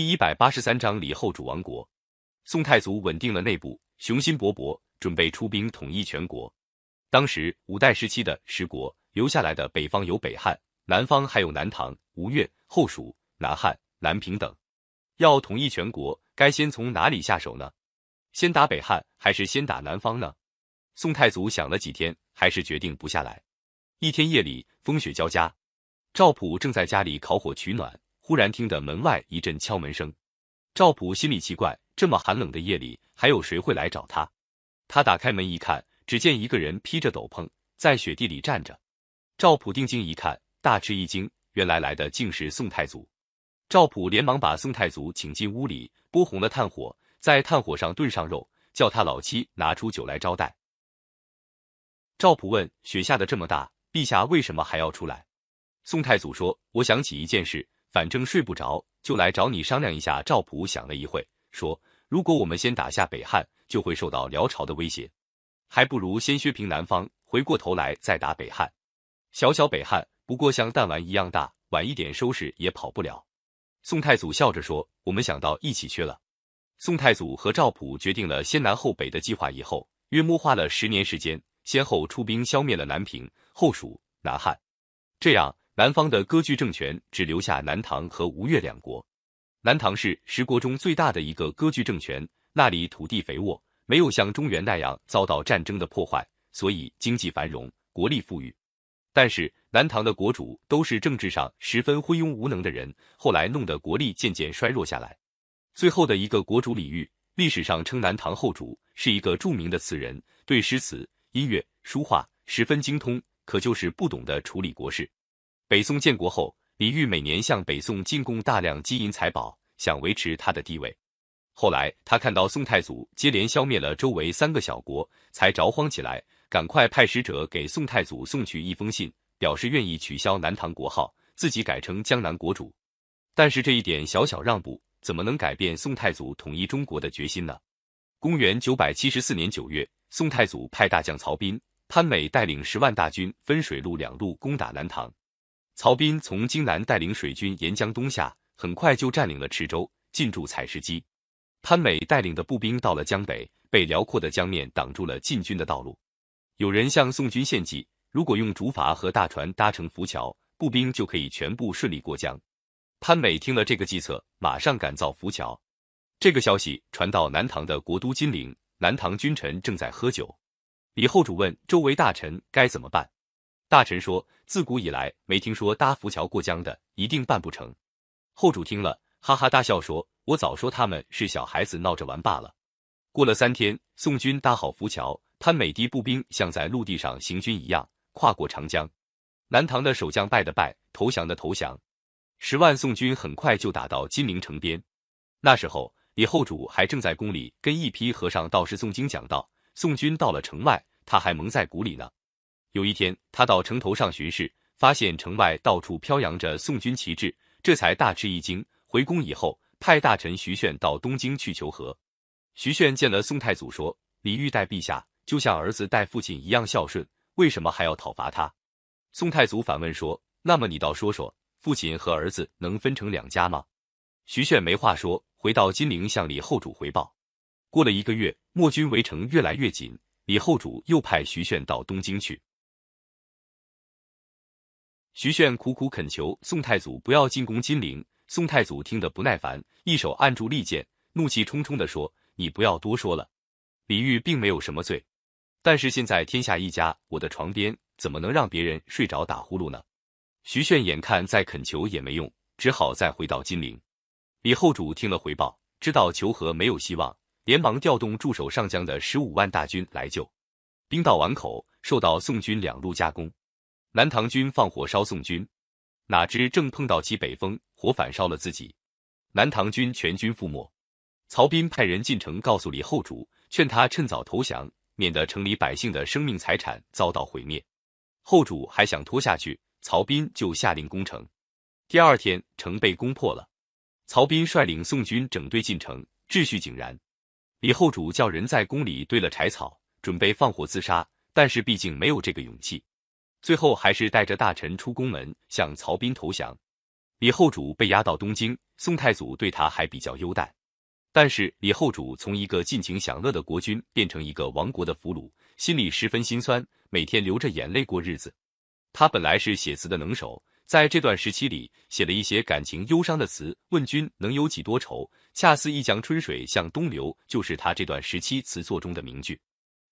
第一百八十三章李后主亡国。宋太祖稳定了内部，雄心勃勃，准备出兵统一全国。当时五代时期的十国留下来的北方有北汉，南方还有南唐、吴越、后蜀、南汉、南平等。要统一全国，该先从哪里下手呢？先打北汉还是先打南方呢？宋太祖想了几天，还是决定不下来。一天夜里，风雪交加，赵普正在家里烤火取暖。忽然听得门外一阵敲门声，赵普心里奇怪，这么寒冷的夜里，还有谁会来找他？他打开门一看，只见一个人披着斗篷在雪地里站着。赵普定睛一看，大吃一惊，原来来的竟是宋太祖。赵普连忙把宋太祖请进屋里，拨红了炭火，在炭火上炖上肉，叫他老妻拿出酒来招待。赵普问：“雪下的这么大，陛下为什么还要出来？”宋太祖说：“我想起一件事。”反正睡不着，就来找你商量一下。赵普想了一会，说：“如果我们先打下北汉，就会受到辽朝的威胁，还不如先削平南方，回过头来再打北汉。小小北汉不过像弹丸一样大，晚一点收拾也跑不了。”宋太祖笑着说：“我们想到一起去了。”宋太祖和赵普决定了先南后北的计划以后，约摸花了十年时间，先后出兵消灭了南平、后蜀、南汉，这样。南方的割据政权只留下南唐和吴越两国。南唐是十国中最大的一个割据政权，那里土地肥沃，没有像中原那样遭到战争的破坏，所以经济繁荣，国力富裕。但是南唐的国主都是政治上十分昏庸无能的人，后来弄得国力渐渐衰弱下来。最后的一个国主李煜，历史上称南唐后主，是一个著名的词人，对诗词、音乐、书画十分精通，可就是不懂得处理国事。北宋建国后，李煜每年向北宋进贡大量金银财宝，想维持他的地位。后来他看到宋太祖接连消灭了周围三个小国，才着慌起来，赶快派使者给宋太祖送去一封信，表示愿意取消南唐国号，自己改称江南国主。但是这一点小小让步，怎么能改变宋太祖统一中国的决心呢？公元九百七十四年九月，宋太祖派大将曹彬、潘美带领十万大军，分水陆两路攻打南唐。曹彬从荆南带领水军沿江东下，很快就占领了池州，进驻采石矶。潘美带领的步兵到了江北，被辽阔的江面挡住了进军的道路。有人向宋军献计，如果用竹筏和大船搭成浮桥，步兵就可以全部顺利过江。潘美听了这个计策，马上赶造浮桥。这个消息传到南唐的国都金陵，南唐君臣正在喝酒。李后主问周围大臣该怎么办。大臣说：“自古以来没听说搭浮桥过江的，一定办不成。”后主听了，哈哈大笑说：“我早说他们是小孩子闹着玩罢了。”过了三天，宋军搭好浮桥，潘美的步兵像在陆地上行军一样跨过长江。南唐的守将拜的拜，投降的投降。十万宋军很快就打到金陵城边。那时候，李后主还正在宫里跟一批和尚道士诵经讲道。宋军到了城外，他还蒙在鼓里呢。有一天，他到城头上巡视，发现城外到处飘扬着宋军旗帜，这才大吃一惊。回宫以后，派大臣徐铉到东京去求和。徐铉见了宋太祖，说：“李煜待陛下就像儿子待父亲一样孝顺，为什么还要讨伐他？”宋太祖反问说：“那么你倒说说，父亲和儿子能分成两家吗？”徐铉没话说，回到金陵向李后主回报。过了一个月，墨军围城越来越紧，李后主又派徐铉到东京去。徐铉苦苦恳求宋太祖不要进攻金陵，宋太祖听得不耐烦，一手按住利剑，怒气冲冲地说：“你不要多说了，李煜并没有什么罪，但是现在天下一家，我的床边怎么能让别人睡着打呼噜呢？”徐铉眼看再恳求也没用，只好再回到金陵。李后主听了回报，知道求和没有希望，连忙调动驻守上江的十五万大军来救。兵到碗口，受到宋军两路夹攻。南唐军放火烧宋军，哪知正碰到起北风，火反烧了自己，南唐军全军覆没。曹彬派人进城告诉李后主，劝他趁早投降，免得城里百姓的生命财产遭到毁灭。后主还想拖下去，曹彬就下令攻城。第二天，城被攻破了。曹彬率领宋军整队进城，秩序井然。李后主叫人在宫里堆了柴草，准备放火自杀，但是毕竟没有这个勇气。最后还是带着大臣出宫门向曹彬投降，李后主被押到东京，宋太祖对他还比较优待。但是李后主从一个尽情享乐的国君变成一个亡国的俘虏，心里十分心酸，每天流着眼泪过日子。他本来是写词的能手，在这段时期里写了一些感情忧伤的词。问君能有几多愁？恰似一江春水向东流，就是他这段时期词作中的名句。